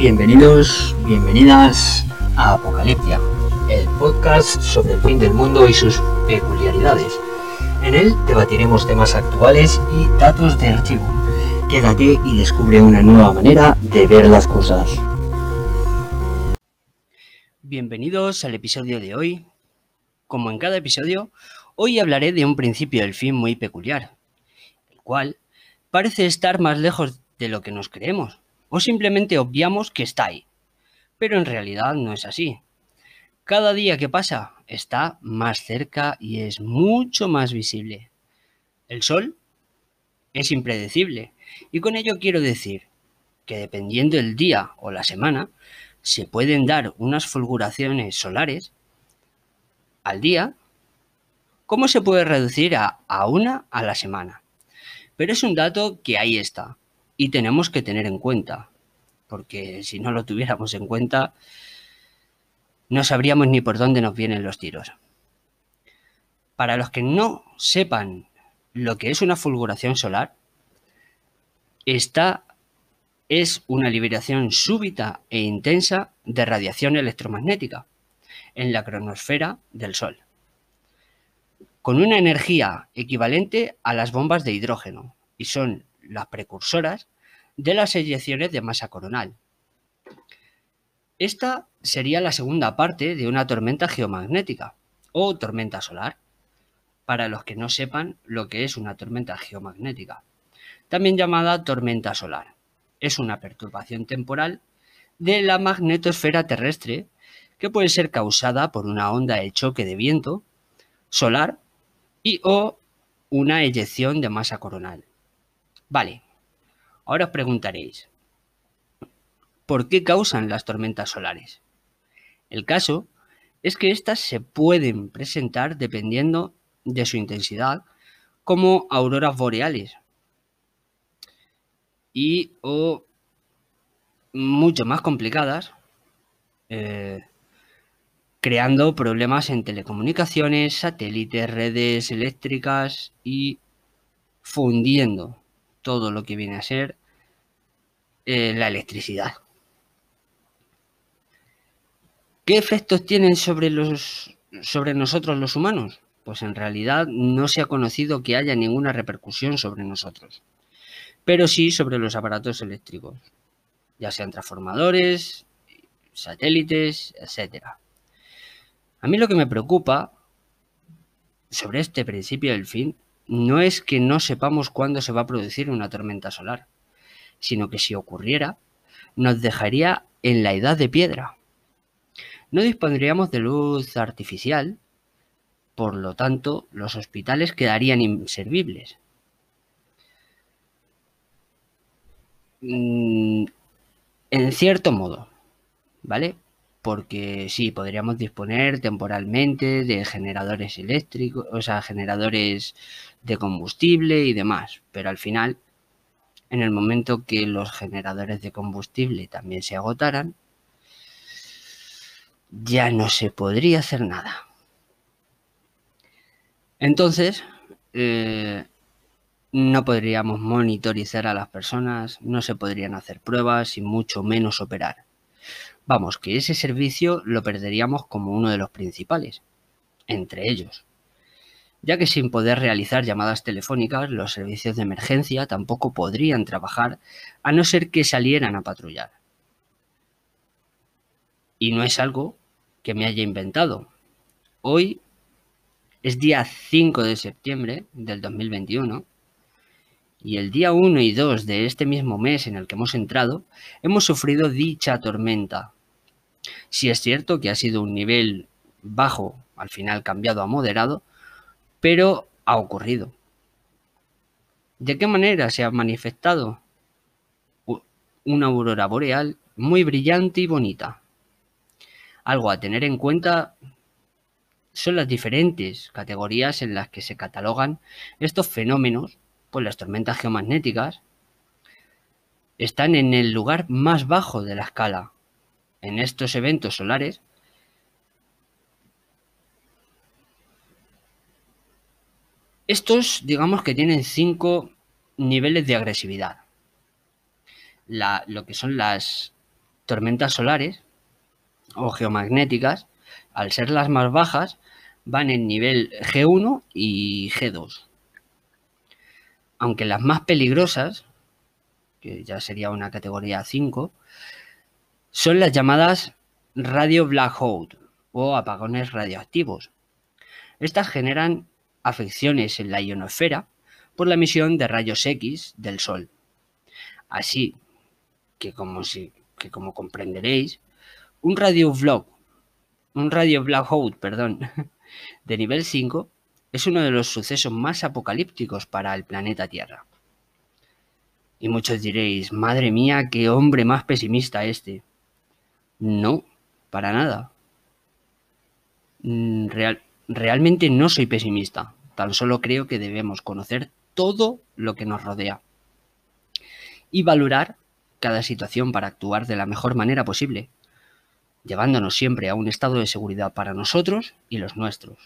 Bienvenidos, bienvenidas a Apocaliptia, el podcast sobre el fin del mundo y sus peculiaridades. En él debatiremos temas actuales y datos de archivo. Quédate y descubre una nueva manera de ver las cosas. Bienvenidos al episodio de hoy. Como en cada episodio, hoy hablaré de un principio del fin muy peculiar, el cual parece estar más lejos de lo que nos creemos, o simplemente obviamos que está ahí. Pero en realidad no es así. Cada día que pasa está más cerca y es mucho más visible. El Sol es impredecible y con ello quiero decir que dependiendo del día o la semana, se pueden dar unas fulguraciones solares al día, ¿cómo se puede reducir a, a una a la semana? Pero es un dato que ahí está y tenemos que tener en cuenta, porque si no lo tuviéramos en cuenta, no sabríamos ni por dónde nos vienen los tiros. Para los que no sepan lo que es una fulguración solar, esta es una liberación súbita e intensa de radiación electromagnética en la cronosfera del Sol, con una energía equivalente a las bombas de hidrógeno, y son las precursoras de las eyecciones de masa coronal. Esta sería la segunda parte de una tormenta geomagnética o tormenta solar, para los que no sepan lo que es una tormenta geomagnética, también llamada tormenta solar es una perturbación temporal de la magnetosfera terrestre que puede ser causada por una onda de choque de viento solar y o una eyección de masa coronal. Vale, ahora os preguntaréis, ¿por qué causan las tormentas solares? El caso es que éstas se pueden presentar dependiendo de su intensidad como auroras boreales y o mucho más complicadas, eh, creando problemas en telecomunicaciones, satélites, redes eléctricas y fundiendo todo lo que viene a ser la electricidad. ¿Qué efectos tienen sobre, los, sobre nosotros los humanos? Pues en realidad no se ha conocido que haya ninguna repercusión sobre nosotros pero sí sobre los aparatos eléctricos, ya sean transformadores, satélites, etc. A mí lo que me preocupa sobre este principio del fin no es que no sepamos cuándo se va a producir una tormenta solar, sino que si ocurriera, nos dejaría en la edad de piedra. No dispondríamos de luz artificial, por lo tanto, los hospitales quedarían inservibles. Mm, en cierto modo, ¿vale? Porque sí, podríamos disponer temporalmente de generadores eléctricos, o sea, generadores de combustible y demás, pero al final, en el momento que los generadores de combustible también se agotaran, ya no se podría hacer nada. Entonces, eh, no podríamos monitorizar a las personas, no se podrían hacer pruebas y mucho menos operar. Vamos, que ese servicio lo perderíamos como uno de los principales, entre ellos, ya que sin poder realizar llamadas telefónicas, los servicios de emergencia tampoco podrían trabajar a no ser que salieran a patrullar. Y no es algo que me haya inventado. Hoy es día 5 de septiembre del 2021 y el día 1 y 2 de este mismo mes en el que hemos entrado, hemos sufrido dicha tormenta. Si es cierto que ha sido un nivel bajo, al final cambiado a moderado, pero ha ocurrido. ¿De qué manera se ha manifestado? Una aurora boreal muy brillante y bonita. Algo a tener en cuenta son las diferentes categorías en las que se catalogan estos fenómenos pues las tormentas geomagnéticas están en el lugar más bajo de la escala. En estos eventos solares, estos digamos que tienen cinco niveles de agresividad. lo que son las tormentas solares o geomagnéticas, al ser las más bajas, van en nivel G1 y G2. Aunque las más peligrosas, que ya sería una categoría 5, son las llamadas radio black hole o apagones radioactivos. Estas generan afecciones en la ionosfera por la emisión de rayos X del Sol. Así que como, comprenderéis, un radio black, un radio black hole, perdón, de nivel 5 es uno de los sucesos más apocalípticos para el planeta Tierra. Y muchos diréis, madre mía, qué hombre más pesimista este. No, para nada. Mm, real, realmente no soy pesimista, tan solo creo que debemos conocer todo lo que nos rodea y valorar cada situación para actuar de la mejor manera posible, llevándonos siempre a un estado de seguridad para nosotros y los nuestros.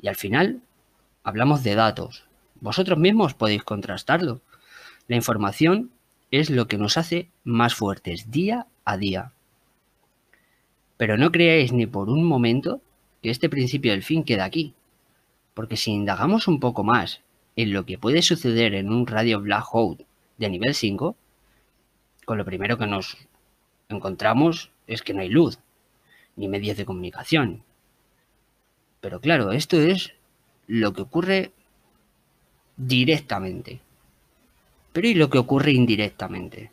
Y al final, hablamos de datos. Vosotros mismos podéis contrastarlo. La información es lo que nos hace más fuertes día a día. Pero no creáis ni por un momento que este principio del fin queda aquí. Porque si indagamos un poco más en lo que puede suceder en un radio black hole de nivel 5, con lo primero que nos encontramos es que no hay luz, ni medios de comunicación. Pero claro, esto es lo que ocurre directamente. Pero ¿y lo que ocurre indirectamente?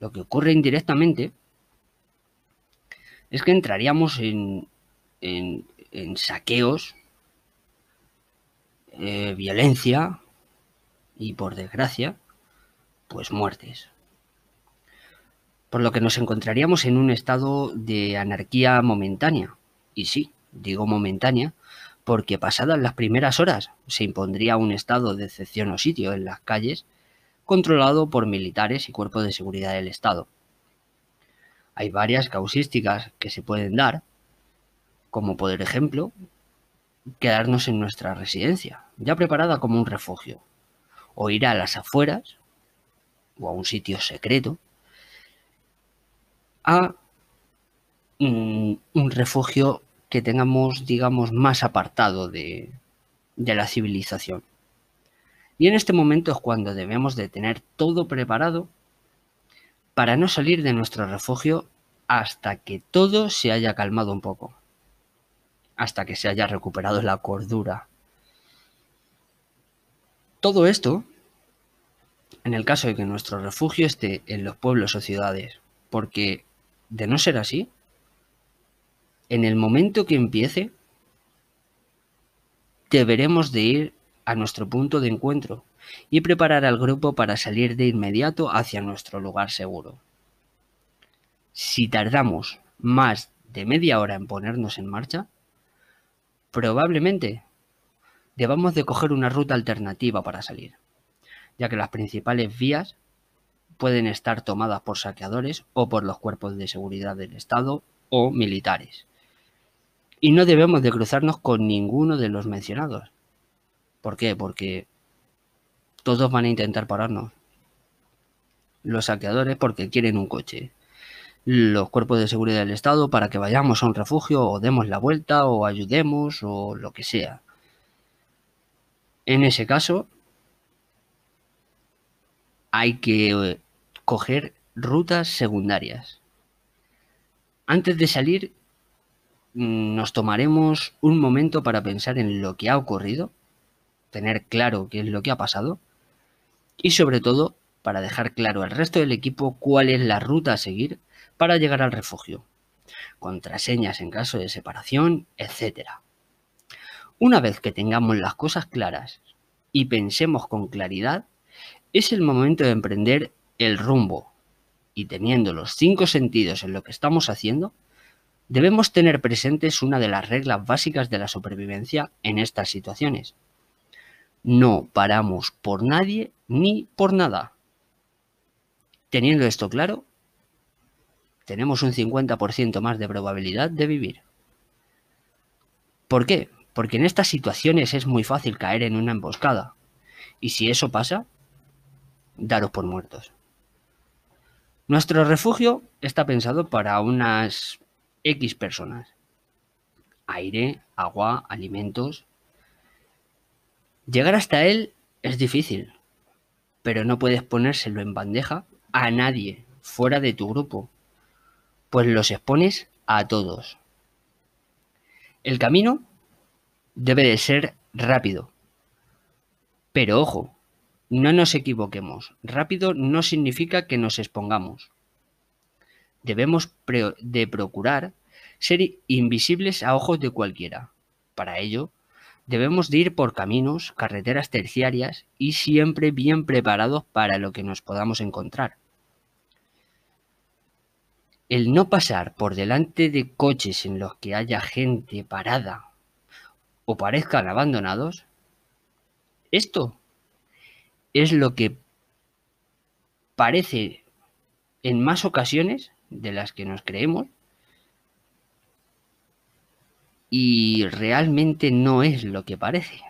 Lo que ocurre indirectamente es que entraríamos en, en, saqueos, eh, violencia y por desgracia, pues muertes por lo que nos encontraríamos en un estado de anarquía momentánea. Y sí, digo momentánea, porque pasadas las primeras horas se impondría un estado de excepción o sitio en las calles, controlado por militares y cuerpos de seguridad del Estado. Hay varias causísticas que se pueden dar, como por ejemplo, quedarnos en nuestra residencia, ya preparada como un refugio, o ir a las afueras, o a un sitio secreto, a un, refugio que tengamos, digamos, más apartado de, de la civilización. Y en este momento es cuando debemos de tener todo preparado para no salir de nuestro refugio hasta que todo se haya calmado un poco, hasta que se haya recuperado la cordura. Todo esto en el caso de que nuestro refugio esté en los pueblos o ciudades, porque de no ser así, en el momento que empiece, deberemos de ir a nuestro punto de encuentro y preparar al grupo para salir de inmediato hacia nuestro lugar seguro. Si tardamos más de media hora en ponernos en marcha, probablemente debamos de coger una ruta alternativa para salir, ya que las principales vías pueden estar tomadas por saqueadores o por los cuerpos de seguridad del Estado o militares. Y no debemos de cruzarnos con ninguno de los mencionados. ¿Por qué? Porque todos van a intentar pararnos. Los saqueadores porque quieren un coche. Los cuerpos de seguridad del Estado para que vayamos a un refugio o demos la vuelta o ayudemos o lo que sea. En ese caso, hay que coger rutas secundarias. Antes de salir, mm, nos tomaremos un momento para pensar en lo que ha ocurrido, tener claro qué es lo que ha pasado y sobre todo para dejar claro al resto del equipo cuál es la ruta a seguir para llegar al refugio, contraseñas en caso de separación, etc. Una vez que tengamos las cosas claras y pensemos con claridad, es el momento de emprender el rumbo y teniendo los cinco sentidos en lo que estamos haciendo, debemos tener presentes una de las reglas básicas de la supervivencia en estas situaciones. No paramos por nadie ni por nada. Teniendo esto claro, tenemos un 50% más de probabilidad de vivir. ¿Por qué? Porque en estas situaciones es muy fácil caer en una emboscada. Y si eso pasa, daros por muertos. Nuestro refugio está pensado para unas X personas. Aire, agua, alimentos. Llegar hasta él es difícil, pero no puedes ponérselo en bandeja a nadie fuera de tu grupo, pues los expones a todos. El camino debe de ser rápido. Pero ojo, no nos equivoquemos. Rápido no significa que nos expongamos. Debemos de procurar ser invisibles a ojos de cualquiera. Para ello, debemos de ir por caminos, carreteras terciarias y siempre bien preparados para lo que nos podamos encontrar. El no pasar por delante de coches en los que haya gente parada o parezcan abandonados, esto es lo que parece en más ocasiones de las que nos creemos y realmente no es lo que parece.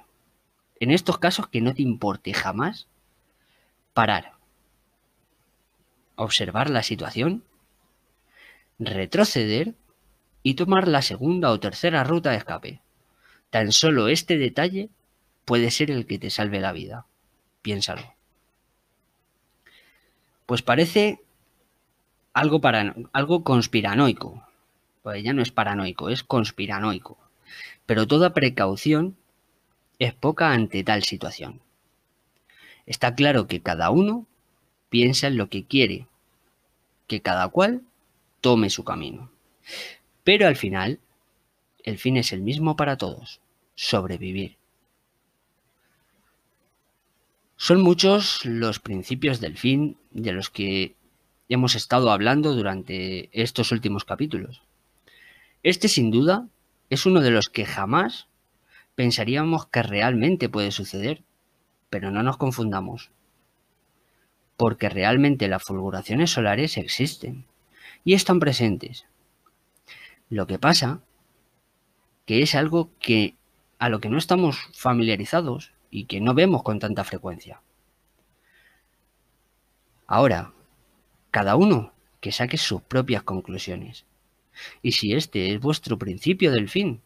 En estos casos que no te importe jamás parar, observar la situación, retroceder y tomar la segunda o tercera ruta de escape. Tan solo este detalle puede ser el que te salve la vida. Piénsalo. Pues parece algo, algo conspiranoico. Pues ya no es paranoico, es conspiranoico. Pero toda precaución es poca ante tal situación. Está claro que cada uno piensa en lo que quiere, que cada cual tome su camino. Pero al final, el fin es el mismo para todos sobrevivir. Son muchos los principios del fin de los que hemos estado hablando durante estos últimos capítulos. Este sin duda es uno de los que jamás pensaríamos que realmente puede suceder, pero no nos confundamos, porque realmente las fulguraciones solares existen y están presentes. Lo que pasa que es algo que a lo que no estamos familiarizados y que no vemos con tanta frecuencia. Ahora, cada uno que saque sus propias conclusiones. Y si este es vuestro principio del fin,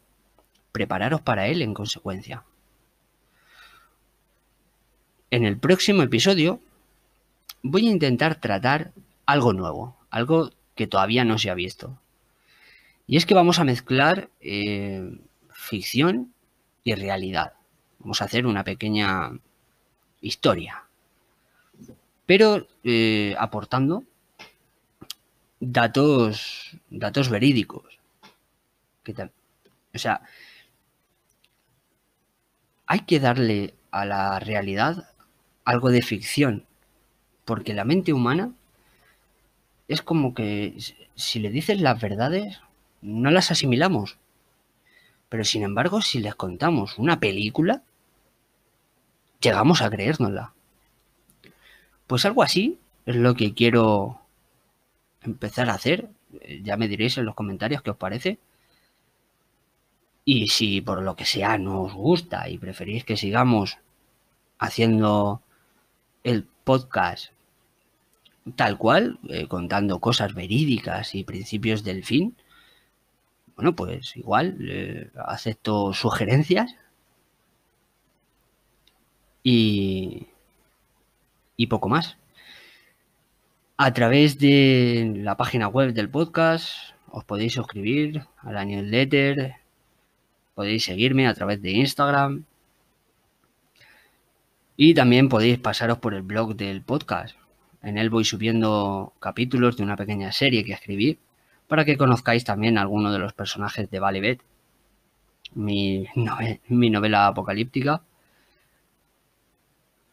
prepararos para él en consecuencia. En el próximo episodio voy a intentar tratar algo nuevo, algo que todavía no se ha visto. Y es que vamos a mezclar eh, ficción y realidad. Vamos a hacer una pequeña historia, pero eh, aportando datos, datos verídicos. o sea, hay que darle a la realidad algo de ficción, porque la mente humana es como que si le dices las verdades, no las asimilamos. Pero sin embargo, si les contamos una película, llegamos a creérnosla. Pues algo así es lo que quiero empezar a hacer. Ya me diréis en los comentarios qué os parece. Y si por lo que sea no os gusta y preferís que sigamos haciendo el podcast tal cual, eh, contando cosas verídicas y principios del fin, bueno, pues igual eh, acepto sugerencias y, y poco más. A través de la página web del podcast os podéis suscribir a la newsletter, podéis seguirme a través de Instagram y también podéis pasaros por el blog del podcast. En él voy subiendo capítulos de una pequeña serie que escribí para que conozcáis también a alguno de los personajes de Valebet, mi, mi novela apocalíptica.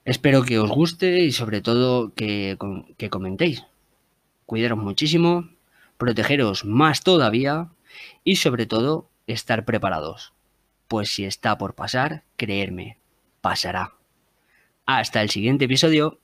Espero que os guste y sobre todo que, que comentéis. Cuidaros muchísimo, protegeros más todavía y sobre todo estar preparados. Pues si está por pasar, creerme, pasará. Hasta el siguiente episodio.